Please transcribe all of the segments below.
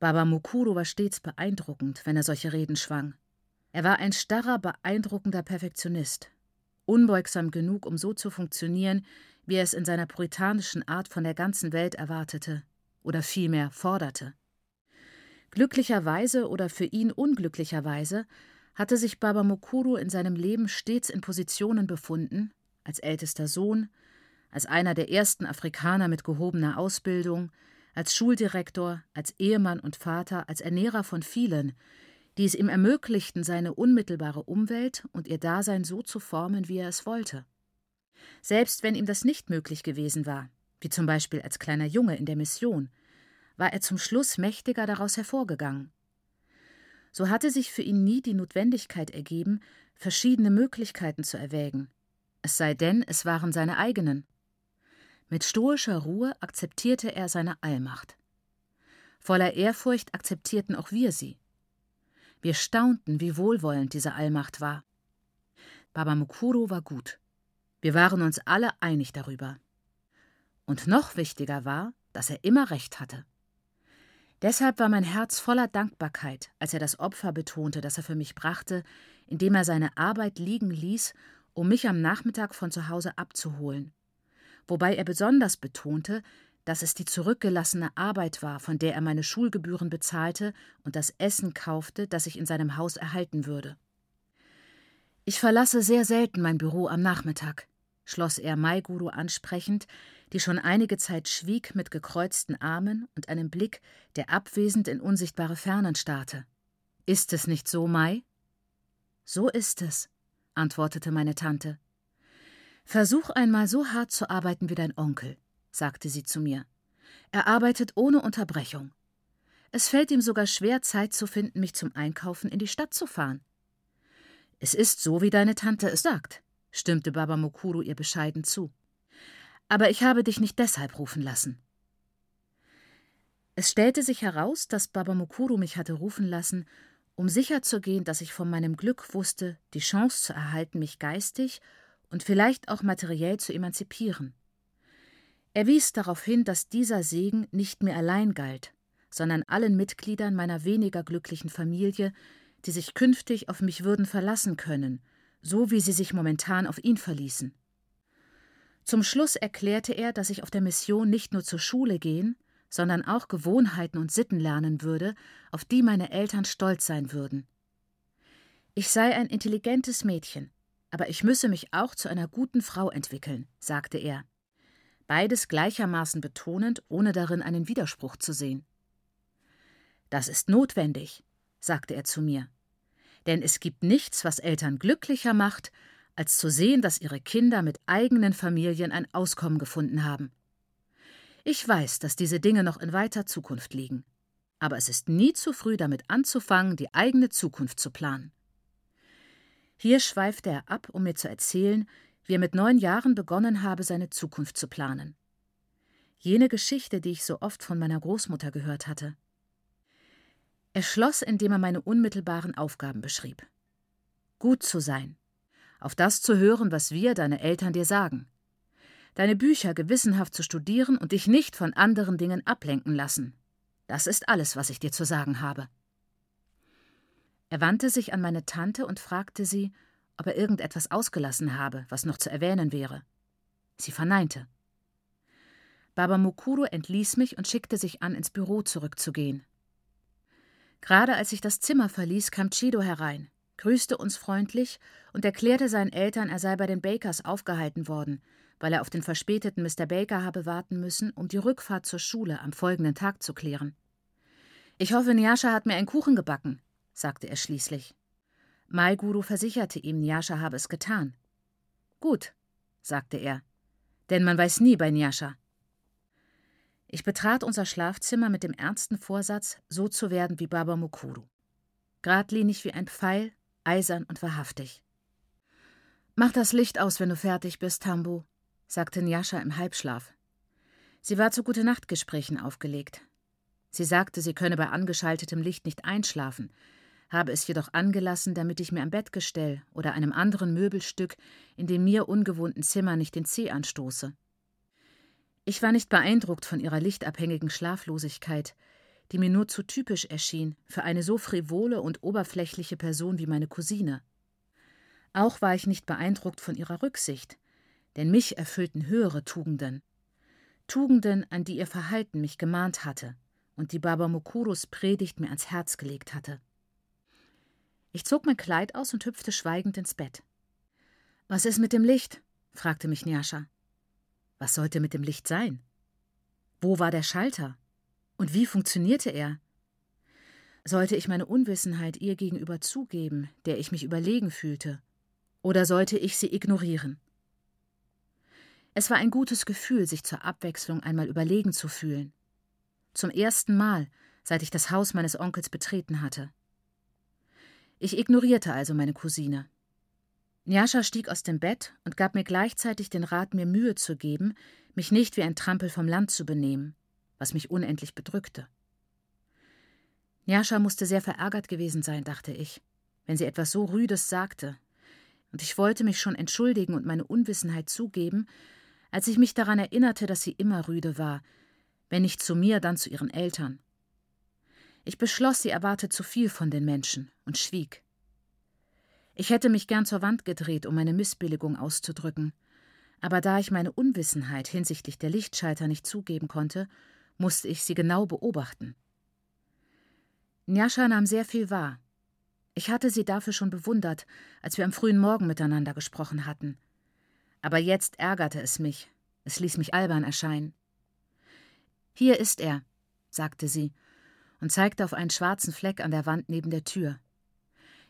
Baba Mukuru war stets beeindruckend, wenn er solche Reden schwang. Er war ein starrer, beeindruckender Perfektionist, unbeugsam genug, um so zu funktionieren, wie er es in seiner puritanischen Art von der ganzen Welt erwartete oder vielmehr forderte. Glücklicherweise oder für ihn unglücklicherweise hatte sich Baba Mukuru in seinem Leben stets in Positionen befunden, als ältester Sohn, als einer der ersten Afrikaner mit gehobener Ausbildung, als Schuldirektor, als Ehemann und Vater, als Ernährer von vielen, die es ihm ermöglichten, seine unmittelbare Umwelt und ihr Dasein so zu formen, wie er es wollte. Selbst wenn ihm das nicht möglich gewesen war, wie zum Beispiel als kleiner Junge in der Mission, war er zum Schluss mächtiger daraus hervorgegangen. So hatte sich für ihn nie die Notwendigkeit ergeben, verschiedene Möglichkeiten zu erwägen, es sei denn, es waren seine eigenen. Mit stoischer Ruhe akzeptierte er seine Allmacht. Voller Ehrfurcht akzeptierten auch wir sie. Wir staunten, wie wohlwollend diese Allmacht war. Baba Mukuru war gut. Wir waren uns alle einig darüber. Und noch wichtiger war, dass er immer recht hatte. Deshalb war mein Herz voller Dankbarkeit, als er das Opfer betonte, das er für mich brachte, indem er seine Arbeit liegen ließ, um mich am Nachmittag von zu Hause abzuholen. Wobei er besonders betonte, dass es die zurückgelassene Arbeit war, von der er meine Schulgebühren bezahlte und das Essen kaufte, das ich in seinem Haus erhalten würde. Ich verlasse sehr selten mein Büro am Nachmittag, schloss er Maiguru ansprechend, die schon einige Zeit schwieg mit gekreuzten Armen und einem Blick, der abwesend in unsichtbare Fernen starrte. Ist es nicht so, Mai? So ist es, antwortete meine Tante. Versuch einmal so hart zu arbeiten wie dein Onkel, sagte sie zu mir. Er arbeitet ohne Unterbrechung. Es fällt ihm sogar schwer, Zeit zu finden, mich zum Einkaufen in die Stadt zu fahren. Es ist so, wie deine Tante es sagt, stimmte Baba Mukuru ihr bescheiden zu. Aber ich habe dich nicht deshalb rufen lassen. Es stellte sich heraus, dass Baba Mukuru mich hatte rufen lassen, um sicherzugehen, dass ich von meinem Glück wusste, die Chance zu erhalten, mich geistig und vielleicht auch materiell zu emanzipieren. Er wies darauf hin, dass dieser Segen nicht mir allein galt, sondern allen Mitgliedern meiner weniger glücklichen Familie, die sich künftig auf mich würden verlassen können, so wie sie sich momentan auf ihn verließen. Zum Schluss erklärte er, dass ich auf der Mission nicht nur zur Schule gehen, sondern auch Gewohnheiten und Sitten lernen würde, auf die meine Eltern stolz sein würden. Ich sei ein intelligentes Mädchen, aber ich müsse mich auch zu einer guten Frau entwickeln, sagte er. Beides gleichermaßen betonend, ohne darin einen Widerspruch zu sehen. Das ist notwendig, sagte er zu mir. Denn es gibt nichts, was Eltern glücklicher macht, als zu sehen, dass ihre Kinder mit eigenen Familien ein Auskommen gefunden haben. Ich weiß, dass diese Dinge noch in weiter Zukunft liegen. Aber es ist nie zu früh, damit anzufangen, die eigene Zukunft zu planen. Hier schweifte er ab, um mir zu erzählen, wie er mit neun Jahren begonnen habe, seine Zukunft zu planen. Jene Geschichte, die ich so oft von meiner Großmutter gehört hatte. Er schloss, indem er meine unmittelbaren Aufgaben beschrieb. Gut zu sein, auf das zu hören, was wir, deine Eltern, dir sagen, deine Bücher gewissenhaft zu studieren und dich nicht von anderen Dingen ablenken lassen. Das ist alles, was ich dir zu sagen habe. Er wandte sich an meine Tante und fragte sie, ob er irgendetwas ausgelassen habe, was noch zu erwähnen wäre. Sie verneinte. Baba Mukuru entließ mich und schickte sich an, ins Büro zurückzugehen. Gerade als ich das Zimmer verließ, kam Chido herein, grüßte uns freundlich und erklärte seinen Eltern, er sei bei den Bakers aufgehalten worden, weil er auf den verspäteten Mr. Baker habe warten müssen, um die Rückfahrt zur Schule am folgenden Tag zu klären. Ich hoffe, Nyasha hat mir einen Kuchen gebacken, sagte er schließlich. Maiguru versicherte ihm, Nyasha habe es getan. Gut, sagte er, denn man weiß nie bei Nyasha. Ich betrat unser Schlafzimmer mit dem ernsten Vorsatz, so zu werden wie Baba Mukuru. Gradlinig wie ein Pfeil, eisern und wahrhaftig. Mach das Licht aus, wenn du fertig bist, Tambu, sagte Nyasha im Halbschlaf. Sie war zu Gute-Nacht-Gesprächen aufgelegt. Sie sagte, sie könne bei angeschaltetem Licht nicht einschlafen, habe es jedoch angelassen, damit ich mir am Bettgestell oder einem anderen Möbelstück in dem mir ungewohnten Zimmer nicht den Zeh anstoße. Ich war nicht beeindruckt von ihrer lichtabhängigen Schlaflosigkeit, die mir nur zu typisch erschien für eine so frivole und oberflächliche Person wie meine Cousine. Auch war ich nicht beeindruckt von ihrer Rücksicht, denn mich erfüllten höhere Tugenden. Tugenden, an die ihr Verhalten mich gemahnt hatte und die Baba Mukuros Predigt mir ans Herz gelegt hatte. Ich zog mein Kleid aus und hüpfte schweigend ins Bett. Was ist mit dem Licht? fragte mich Nyasha. Was sollte mit dem Licht sein? Wo war der Schalter? Und wie funktionierte er? Sollte ich meine Unwissenheit ihr gegenüber zugeben, der ich mich überlegen fühlte, oder sollte ich sie ignorieren? Es war ein gutes Gefühl, sich zur Abwechslung einmal überlegen zu fühlen. Zum ersten Mal, seit ich das Haus meines Onkels betreten hatte. Ich ignorierte also meine Cousine. Njascha stieg aus dem Bett und gab mir gleichzeitig den Rat, mir Mühe zu geben, mich nicht wie ein Trampel vom Land zu benehmen, was mich unendlich bedrückte. Njascha musste sehr verärgert gewesen sein, dachte ich, wenn sie etwas so Rüdes sagte, und ich wollte mich schon entschuldigen und meine Unwissenheit zugeben, als ich mich daran erinnerte, dass sie immer rüde war, wenn nicht zu mir, dann zu ihren Eltern. Ich beschloss, sie erwarte zu viel von den Menschen und schwieg. Ich hätte mich gern zur Wand gedreht, um meine Missbilligung auszudrücken, aber da ich meine Unwissenheit hinsichtlich der Lichtschalter nicht zugeben konnte, musste ich sie genau beobachten. Njascha nahm sehr viel wahr. Ich hatte sie dafür schon bewundert, als wir am frühen Morgen miteinander gesprochen hatten. Aber jetzt ärgerte es mich, es ließ mich albern erscheinen. Hier ist er, sagte sie und zeigte auf einen schwarzen Fleck an der Wand neben der Tür.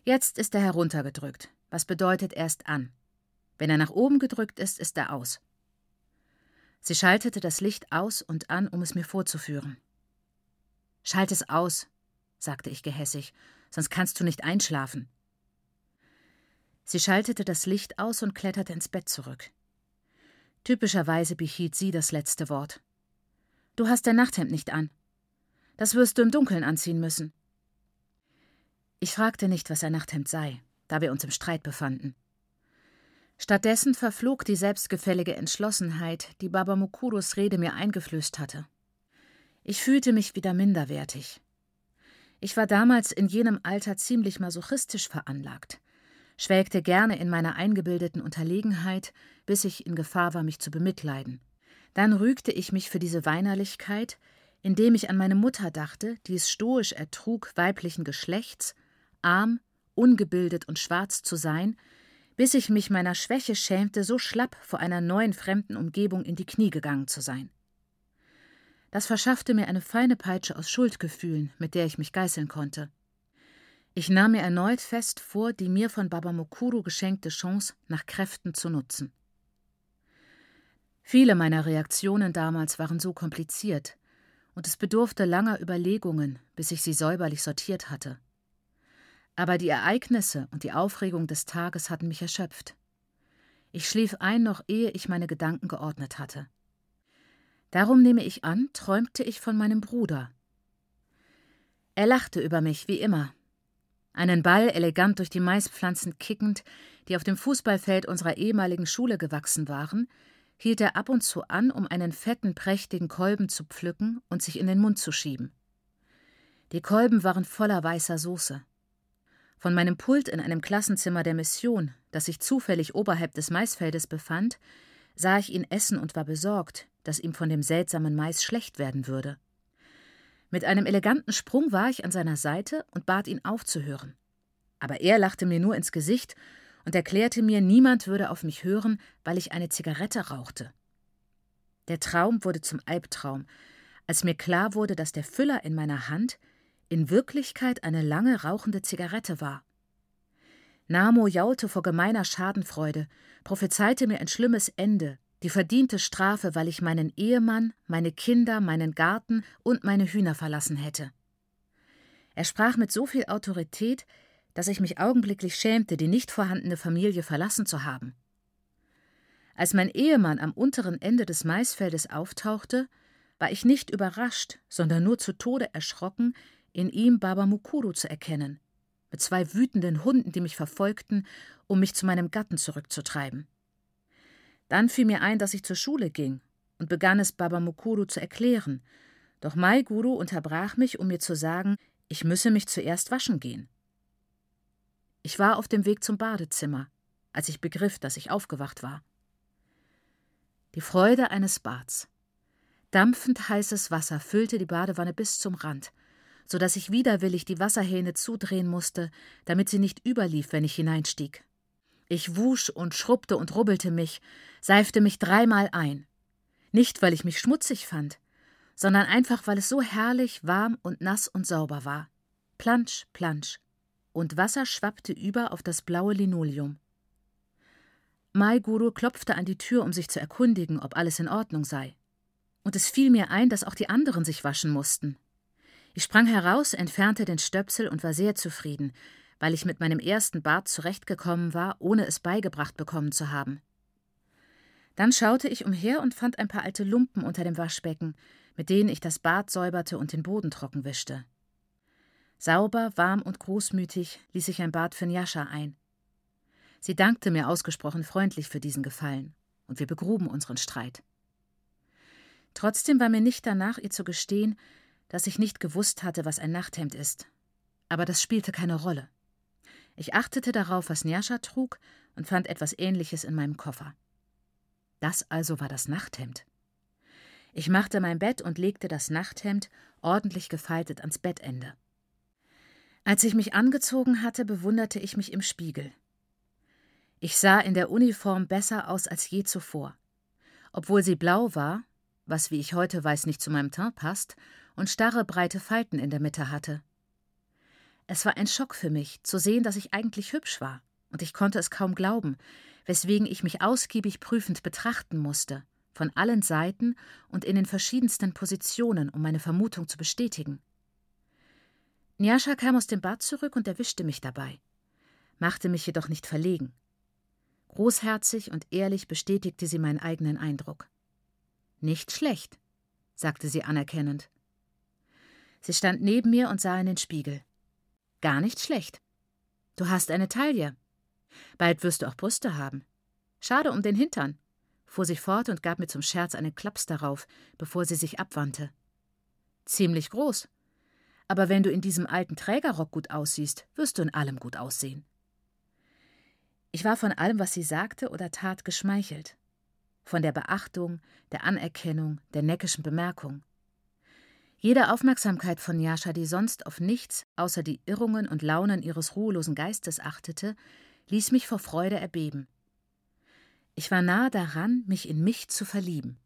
Jetzt ist er heruntergedrückt, was bedeutet er ist an. Wenn er nach oben gedrückt ist, ist er aus. Sie schaltete das Licht aus und an, um es mir vorzuführen. Schalt es aus, sagte ich gehässig, sonst kannst du nicht einschlafen. Sie schaltete das Licht aus und kletterte ins Bett zurück. Typischerweise behielt sie das letzte Wort. Du hast dein Nachthemd nicht an. Das wirst du im Dunkeln anziehen müssen. Ich fragte nicht, was ein Nachthemd sei, da wir uns im Streit befanden. Stattdessen verflog die selbstgefällige Entschlossenheit, die Baba Mukuros Rede mir eingeflößt hatte. Ich fühlte mich wieder minderwertig. Ich war damals in jenem Alter ziemlich masochistisch veranlagt, schwelgte gerne in meiner eingebildeten Unterlegenheit, bis ich in Gefahr war, mich zu bemitleiden. Dann rügte ich mich für diese Weinerlichkeit, indem ich an meine Mutter dachte, die es stoisch ertrug, weiblichen Geschlechts, arm, ungebildet und schwarz zu sein, bis ich mich meiner Schwäche schämte, so schlapp vor einer neuen fremden Umgebung in die Knie gegangen zu sein. Das verschaffte mir eine feine Peitsche aus Schuldgefühlen, mit der ich mich geißeln konnte. Ich nahm mir erneut fest vor, die mir von Baba Mokuru geschenkte Chance nach Kräften zu nutzen. Viele meiner Reaktionen damals waren so kompliziert, und es bedurfte langer Überlegungen, bis ich sie säuberlich sortiert hatte. Aber die Ereignisse und die Aufregung des Tages hatten mich erschöpft. Ich schlief ein, noch ehe ich meine Gedanken geordnet hatte. Darum nehme ich an, träumte ich von meinem Bruder. Er lachte über mich, wie immer. Einen Ball elegant durch die Maispflanzen kickend, die auf dem Fußballfeld unserer ehemaligen Schule gewachsen waren, hielt er ab und zu an, um einen fetten, prächtigen Kolben zu pflücken und sich in den Mund zu schieben. Die Kolben waren voller weißer Soße. Von meinem Pult in einem Klassenzimmer der Mission, das sich zufällig oberhalb des Maisfeldes befand, sah ich ihn essen und war besorgt, dass ihm von dem seltsamen Mais schlecht werden würde. Mit einem eleganten Sprung war ich an seiner Seite und bat ihn aufzuhören. Aber er lachte mir nur ins Gesicht und erklärte mir, niemand würde auf mich hören, weil ich eine Zigarette rauchte. Der Traum wurde zum Albtraum, als mir klar wurde, dass der Füller in meiner Hand in Wirklichkeit eine lange rauchende Zigarette war. Namo jaulte vor gemeiner Schadenfreude, prophezeite mir ein schlimmes Ende, die verdiente Strafe, weil ich meinen Ehemann, meine Kinder, meinen Garten und meine Hühner verlassen hätte. Er sprach mit so viel Autorität, dass ich mich augenblicklich schämte, die nicht vorhandene Familie verlassen zu haben. Als mein Ehemann am unteren Ende des Maisfeldes auftauchte, war ich nicht überrascht, sondern nur zu Tode erschrocken, in ihm Baba Mukuru zu erkennen, mit zwei wütenden Hunden, die mich verfolgten, um mich zu meinem Gatten zurückzutreiben. Dann fiel mir ein, dass ich zur Schule ging und begann es Baba Mukuru zu erklären, Doch Mai Guru unterbrach mich, um mir zu sagen, ich müsse mich zuerst waschen gehen. Ich war auf dem Weg zum Badezimmer, als ich begriff, dass ich aufgewacht war. Die Freude eines Bads. Dampfend heißes Wasser füllte die Badewanne bis zum Rand, so dass ich widerwillig die Wasserhähne zudrehen musste, damit sie nicht überlief, wenn ich hineinstieg. Ich wusch und schrubbte und rubbelte mich, seifte mich dreimal ein. Nicht, weil ich mich schmutzig fand, sondern einfach, weil es so herrlich warm und nass und sauber war. Plansch, plansch. Und Wasser schwappte über auf das blaue Linoleum. Mai Guru klopfte an die Tür, um sich zu erkundigen, ob alles in Ordnung sei. Und es fiel mir ein, dass auch die anderen sich waschen mussten. Ich sprang heraus, entfernte den Stöpsel und war sehr zufrieden, weil ich mit meinem ersten Bart zurechtgekommen war, ohne es beigebracht bekommen zu haben. Dann schaute ich umher und fand ein paar alte Lumpen unter dem Waschbecken, mit denen ich das Bad säuberte und den Boden trocken wischte. Sauber, warm und großmütig ließ ich ein Bad für Njascha ein. Sie dankte mir ausgesprochen freundlich für diesen Gefallen, und wir begruben unseren Streit. Trotzdem war mir nicht danach, ihr zu gestehen, dass ich nicht gewusst hatte, was ein Nachthemd ist. Aber das spielte keine Rolle. Ich achtete darauf, was Njascha trug, und fand etwas Ähnliches in meinem Koffer. Das also war das Nachthemd. Ich machte mein Bett und legte das Nachthemd, ordentlich gefaltet, ans Bettende. Als ich mich angezogen hatte, bewunderte ich mich im Spiegel. Ich sah in der Uniform besser aus als je zuvor. Obwohl sie blau war, was, wie ich heute weiß, nicht zu meinem Teint passt, und starre, breite Falten in der Mitte hatte. Es war ein Schock für mich, zu sehen, dass ich eigentlich hübsch war, und ich konnte es kaum glauben, weswegen ich mich ausgiebig prüfend betrachten musste, von allen Seiten und in den verschiedensten Positionen, um meine Vermutung zu bestätigen. Njascha kam aus dem Bad zurück und erwischte mich dabei, machte mich jedoch nicht verlegen. Großherzig und ehrlich bestätigte sie meinen eigenen Eindruck. Nicht schlecht, sagte sie anerkennend. Sie stand neben mir und sah in den Spiegel. Gar nicht schlecht. Du hast eine Taille. Bald wirst du auch Brüste haben. Schade um den Hintern, fuhr sie fort und gab mir zum Scherz einen Klaps darauf, bevor sie sich abwandte. Ziemlich groß. Aber wenn du in diesem alten Trägerrock gut aussiehst, wirst du in allem gut aussehen. Ich war von allem, was sie sagte oder tat, geschmeichelt von der Beachtung, der Anerkennung, der neckischen Bemerkung. Jede Aufmerksamkeit von Jascha, die sonst auf nichts außer die Irrungen und Launen ihres ruhelosen Geistes achtete, ließ mich vor Freude erbeben. Ich war nahe daran, mich in mich zu verlieben.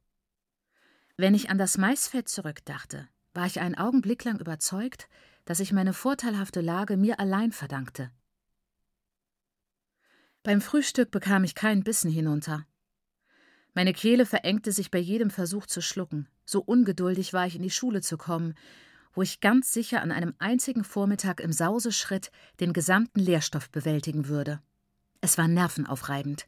Wenn ich an das Maisfeld zurückdachte, war ich einen Augenblick lang überzeugt, dass ich meine vorteilhafte Lage mir allein verdankte. Beim Frühstück bekam ich keinen Bissen hinunter, meine Kehle verengte sich bei jedem Versuch zu schlucken. So ungeduldig war ich, in die Schule zu kommen, wo ich ganz sicher an einem einzigen Vormittag im Sauseschritt den gesamten Lehrstoff bewältigen würde. Es war nervenaufreibend.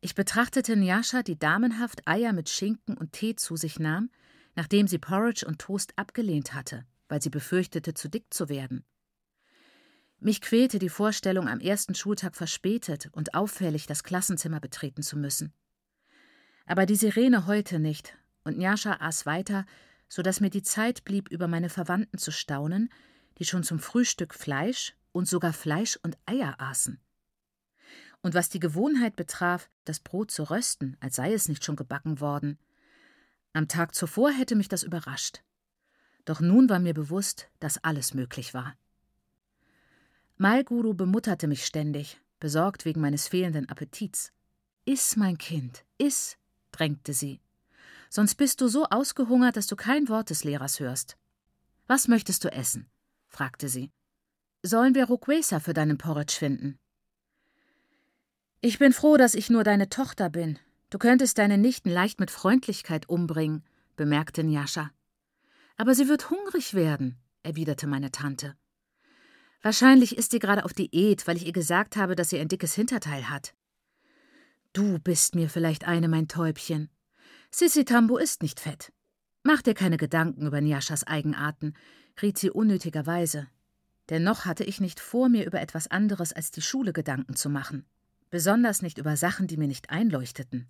Ich betrachtete Njascha, die damenhaft Eier mit Schinken und Tee zu sich nahm, nachdem sie Porridge und Toast abgelehnt hatte, weil sie befürchtete, zu dick zu werden. Mich quälte die Vorstellung, am ersten Schultag verspätet und auffällig das Klassenzimmer betreten zu müssen. Aber die Sirene heulte nicht, und Njascha aß weiter, so dass mir die Zeit blieb, über meine Verwandten zu staunen, die schon zum Frühstück Fleisch und sogar Fleisch und Eier aßen. Und was die Gewohnheit betraf, das Brot zu rösten, als sei es nicht schon gebacken worden. Am Tag zuvor hätte mich das überrascht. Doch nun war mir bewusst, dass alles möglich war. Malguru bemutterte mich ständig, besorgt wegen meines fehlenden Appetits. Iss, mein Kind, iss, drängte sie. Sonst bist du so ausgehungert, dass du kein Wort des Lehrers hörst. Was möchtest du essen? fragte sie. Sollen wir Ruquesa für deinen Porridge finden? Ich bin froh, dass ich nur deine Tochter bin. Du könntest deine Nichten leicht mit Freundlichkeit umbringen, bemerkte Njascha. Aber sie wird hungrig werden, erwiderte meine Tante. Wahrscheinlich ist sie gerade auf Diät, weil ich ihr gesagt habe, dass sie ein dickes Hinterteil hat. Du bist mir vielleicht eine, mein Täubchen. Sissi Tambo ist nicht fett. Mach dir keine Gedanken über Njaschas Eigenarten, riet sie unnötigerweise. Denn noch hatte ich nicht vor, mir über etwas anderes als die Schule Gedanken zu machen. Besonders nicht über Sachen, die mir nicht einleuchteten.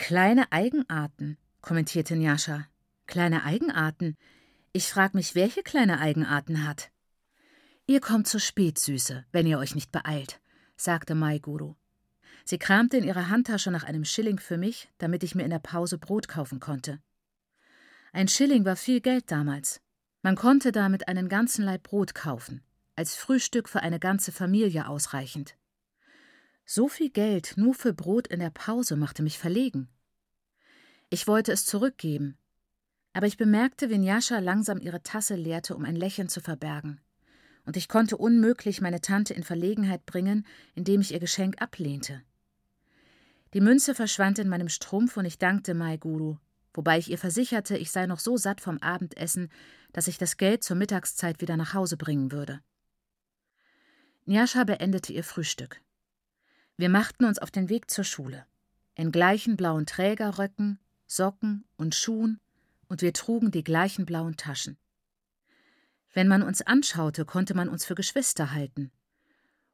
Kleine Eigenarten, kommentierte Njascha. Kleine Eigenarten? Ich frag mich, welche kleine Eigenarten hat. Ihr kommt zu spät, Süße, wenn ihr euch nicht beeilt, sagte Mai Guru. Sie kramte in ihrer Handtasche nach einem Schilling für mich, damit ich mir in der Pause Brot kaufen konnte. Ein Schilling war viel Geld damals. Man konnte damit einen ganzen Leib Brot kaufen, als Frühstück für eine ganze Familie ausreichend. So viel Geld nur für Brot in der Pause machte mich verlegen. Ich wollte es zurückgeben, aber ich bemerkte, wie Njascha langsam ihre Tasse leerte, um ein Lächeln zu verbergen. Und ich konnte unmöglich meine Tante in Verlegenheit bringen, indem ich ihr Geschenk ablehnte. Die Münze verschwand in meinem Strumpf und ich dankte Mai Guru, wobei ich ihr versicherte, ich sei noch so satt vom Abendessen, dass ich das Geld zur Mittagszeit wieder nach Hause bringen würde. Njascha beendete ihr Frühstück. Wir machten uns auf den Weg zur Schule. In gleichen blauen Trägerröcken, Socken und Schuhen, und wir trugen die gleichen blauen Taschen. Wenn man uns anschaute, konnte man uns für Geschwister halten.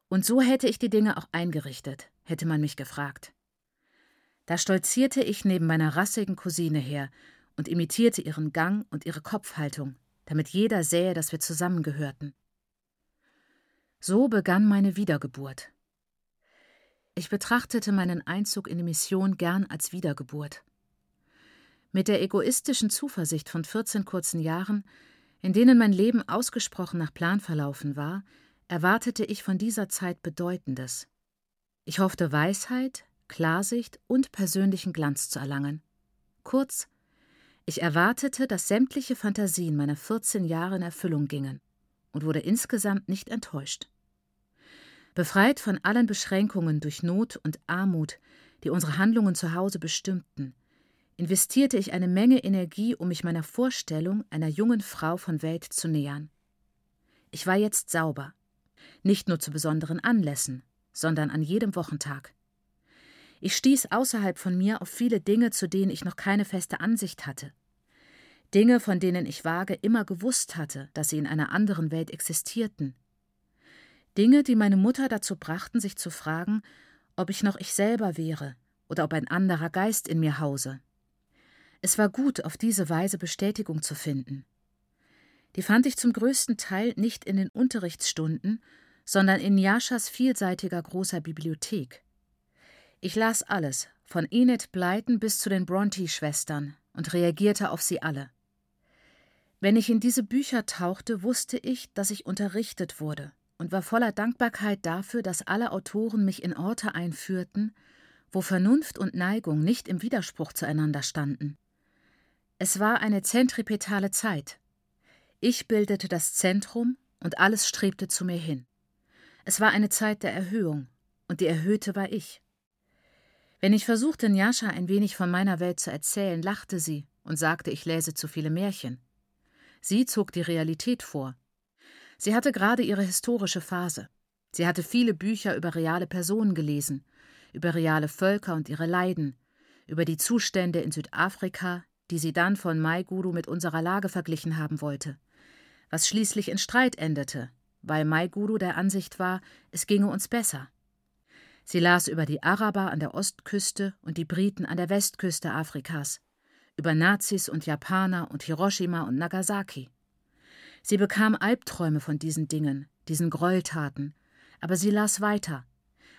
Und so hätte ich die Dinge auch eingerichtet, hätte man mich gefragt. Da stolzierte ich neben meiner rassigen Cousine her und imitierte ihren Gang und ihre Kopfhaltung, damit jeder sähe, dass wir zusammengehörten. So begann meine Wiedergeburt. Ich betrachtete meinen Einzug in die Mission gern als Wiedergeburt. Mit der egoistischen Zuversicht von 14 kurzen Jahren, in denen mein Leben ausgesprochen nach Plan verlaufen war, erwartete ich von dieser Zeit Bedeutendes. Ich hoffte Weisheit, Klarsicht und persönlichen Glanz zu erlangen. Kurz, ich erwartete, dass sämtliche Fantasien meiner 14 Jahre in Erfüllung gingen und wurde insgesamt nicht enttäuscht. Befreit von allen Beschränkungen durch Not und Armut, die unsere Handlungen zu Hause bestimmten, investierte ich eine Menge Energie, um mich meiner Vorstellung einer jungen Frau von Welt zu nähern. Ich war jetzt sauber, nicht nur zu besonderen Anlässen, sondern an jedem Wochentag. Ich stieß außerhalb von mir auf viele Dinge, zu denen ich noch keine feste Ansicht hatte. Dinge, von denen ich vage immer gewusst hatte, dass sie in einer anderen Welt existierten. Dinge, die meine Mutter dazu brachten, sich zu fragen, ob ich noch ich selber wäre oder ob ein anderer Geist in mir hause. Es war gut, auf diese Weise Bestätigung zu finden. Die fand ich zum größten Teil nicht in den Unterrichtsstunden, sondern in Jaschas vielseitiger großer Bibliothek. Ich las alles, von Enid Blyton bis zu den Bronte-Schwestern, und reagierte auf sie alle. Wenn ich in diese Bücher tauchte, wusste ich, dass ich unterrichtet wurde und war voller Dankbarkeit dafür, dass alle Autoren mich in Orte einführten, wo Vernunft und Neigung nicht im Widerspruch zueinander standen. Es war eine zentripetale Zeit. Ich bildete das Zentrum und alles strebte zu mir hin. Es war eine Zeit der Erhöhung, und die Erhöhte war ich. Wenn ich versuchte, Njascha ein wenig von meiner Welt zu erzählen, lachte sie und sagte, ich läse zu viele Märchen. Sie zog die Realität vor. Sie hatte gerade ihre historische Phase. Sie hatte viele Bücher über reale Personen gelesen, über reale Völker und ihre Leiden, über die Zustände in Südafrika, die sie dann von Maiguru mit unserer Lage verglichen haben wollte, was schließlich in Streit endete, weil Maiguru der Ansicht war, es ginge uns besser. Sie las über die Araber an der Ostküste und die Briten an der Westküste Afrikas, über Nazis und Japaner und Hiroshima und Nagasaki. Sie bekam Albträume von diesen Dingen, diesen Gräueltaten, aber sie las weiter,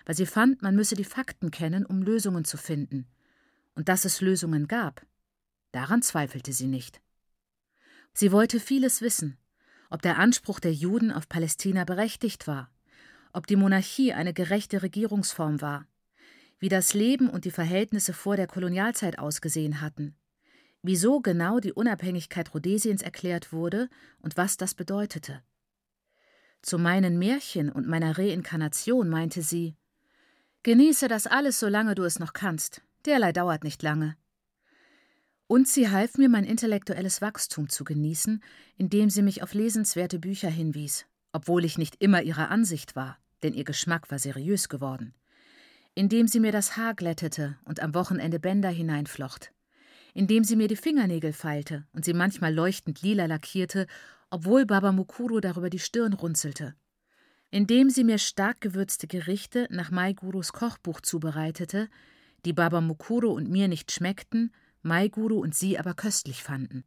weil sie fand, man müsse die Fakten kennen, um Lösungen zu finden. Und dass es Lösungen gab, daran zweifelte sie nicht. Sie wollte vieles wissen, ob der Anspruch der Juden auf Palästina berechtigt war, ob die Monarchie eine gerechte Regierungsform war, wie das Leben und die Verhältnisse vor der Kolonialzeit ausgesehen hatten, wieso genau die Unabhängigkeit Rhodesiens erklärt wurde und was das bedeutete. Zu meinen Märchen und meiner Reinkarnation meinte sie Genieße das alles, solange du es noch kannst, derlei dauert nicht lange. Und sie half mir, mein intellektuelles Wachstum zu genießen, indem sie mich auf lesenswerte Bücher hinwies, obwohl ich nicht immer ihrer Ansicht war denn ihr Geschmack war seriös geworden, indem sie mir das Haar glättete und am Wochenende Bänder hineinflocht, indem sie mir die Fingernägel feilte und sie manchmal leuchtend lila lackierte, obwohl Baba Mukuru darüber die Stirn runzelte, indem sie mir stark gewürzte Gerichte nach Maigurus Kochbuch zubereitete, die Baba Mukuru und mir nicht schmeckten, Maiguru und sie aber köstlich fanden.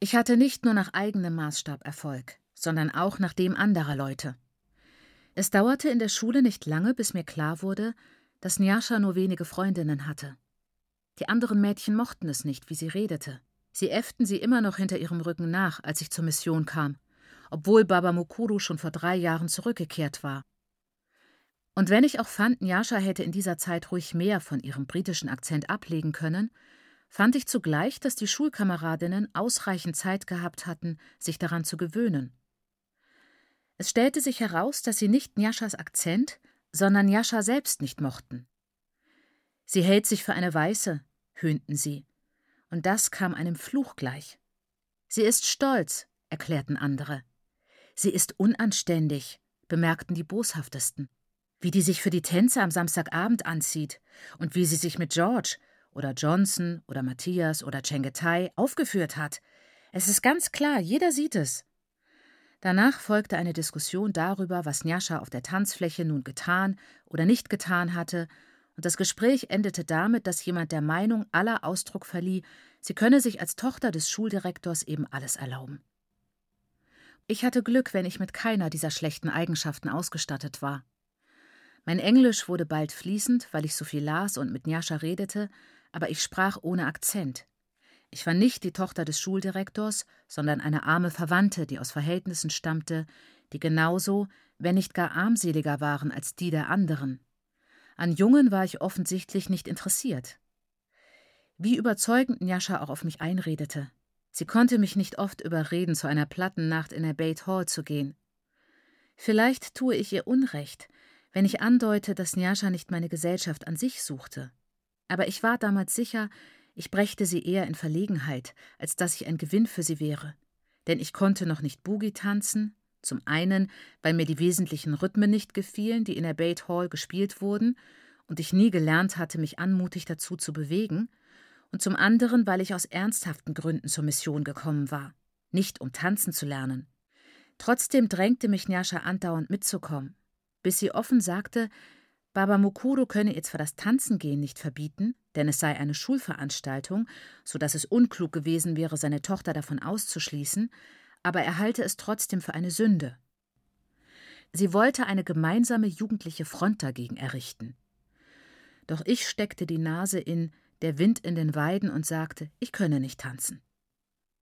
Ich hatte nicht nur nach eigenem Maßstab Erfolg, sondern auch nach dem anderer Leute. Es dauerte in der Schule nicht lange, bis mir klar wurde, dass Njascha nur wenige Freundinnen hatte. Die anderen Mädchen mochten es nicht, wie sie redete. Sie äfften sie immer noch hinter ihrem Rücken nach, als ich zur Mission kam, obwohl Baba Mukuru schon vor drei Jahren zurückgekehrt war. Und wenn ich auch fand, Njascha hätte in dieser Zeit ruhig mehr von ihrem britischen Akzent ablegen können, fand ich zugleich, dass die Schulkameradinnen ausreichend Zeit gehabt hatten, sich daran zu gewöhnen. Es stellte sich heraus, dass sie nicht Njaschas Akzent, sondern Njascha selbst nicht mochten. Sie hält sich für eine Weiße, höhnten sie, und das kam einem Fluch gleich. Sie ist stolz, erklärten andere. Sie ist unanständig, bemerkten die boshaftesten. Wie die sich für die Tänze am Samstagabend anzieht und wie sie sich mit George oder Johnson oder Matthias oder Chengetai aufgeführt hat. Es ist ganz klar, jeder sieht es. Danach folgte eine Diskussion darüber, was Njascha auf der Tanzfläche nun getan oder nicht getan hatte, und das Gespräch endete damit, dass jemand der Meinung aller Ausdruck verlieh, sie könne sich als Tochter des Schuldirektors eben alles erlauben. Ich hatte Glück, wenn ich mit keiner dieser schlechten Eigenschaften ausgestattet war. Mein Englisch wurde bald fließend, weil ich so viel las und mit Njascha redete, aber ich sprach ohne Akzent. Ich war nicht die Tochter des Schuldirektors, sondern eine arme Verwandte, die aus Verhältnissen stammte, die genauso, wenn nicht gar armseliger waren als die der anderen. An Jungen war ich offensichtlich nicht interessiert. Wie überzeugend Njascha auch auf mich einredete. Sie konnte mich nicht oft überreden, zu einer Plattennacht in der Bait Hall zu gehen. Vielleicht tue ich ihr Unrecht, wenn ich andeute, dass Njascha nicht meine Gesellschaft an sich suchte. Aber ich war damals sicher, ich brächte sie eher in Verlegenheit, als dass ich ein Gewinn für sie wäre. Denn ich konnte noch nicht Boogie tanzen, zum einen, weil mir die wesentlichen Rhythmen nicht gefielen, die in der Bait Hall gespielt wurden, und ich nie gelernt hatte, mich anmutig dazu zu bewegen, und zum anderen, weil ich aus ernsthaften Gründen zur Mission gekommen war, nicht um tanzen zu lernen. Trotzdem drängte mich Nyasha andauernd mitzukommen, bis sie offen sagte, Baba Mukuru könne ihr zwar das Tanzen gehen nicht verbieten, denn es sei eine Schulveranstaltung, so dass es unklug gewesen wäre, seine Tochter davon auszuschließen, aber er halte es trotzdem für eine Sünde. Sie wollte eine gemeinsame jugendliche Front dagegen errichten. Doch ich steckte die Nase in Der Wind in den Weiden und sagte, ich könne nicht tanzen.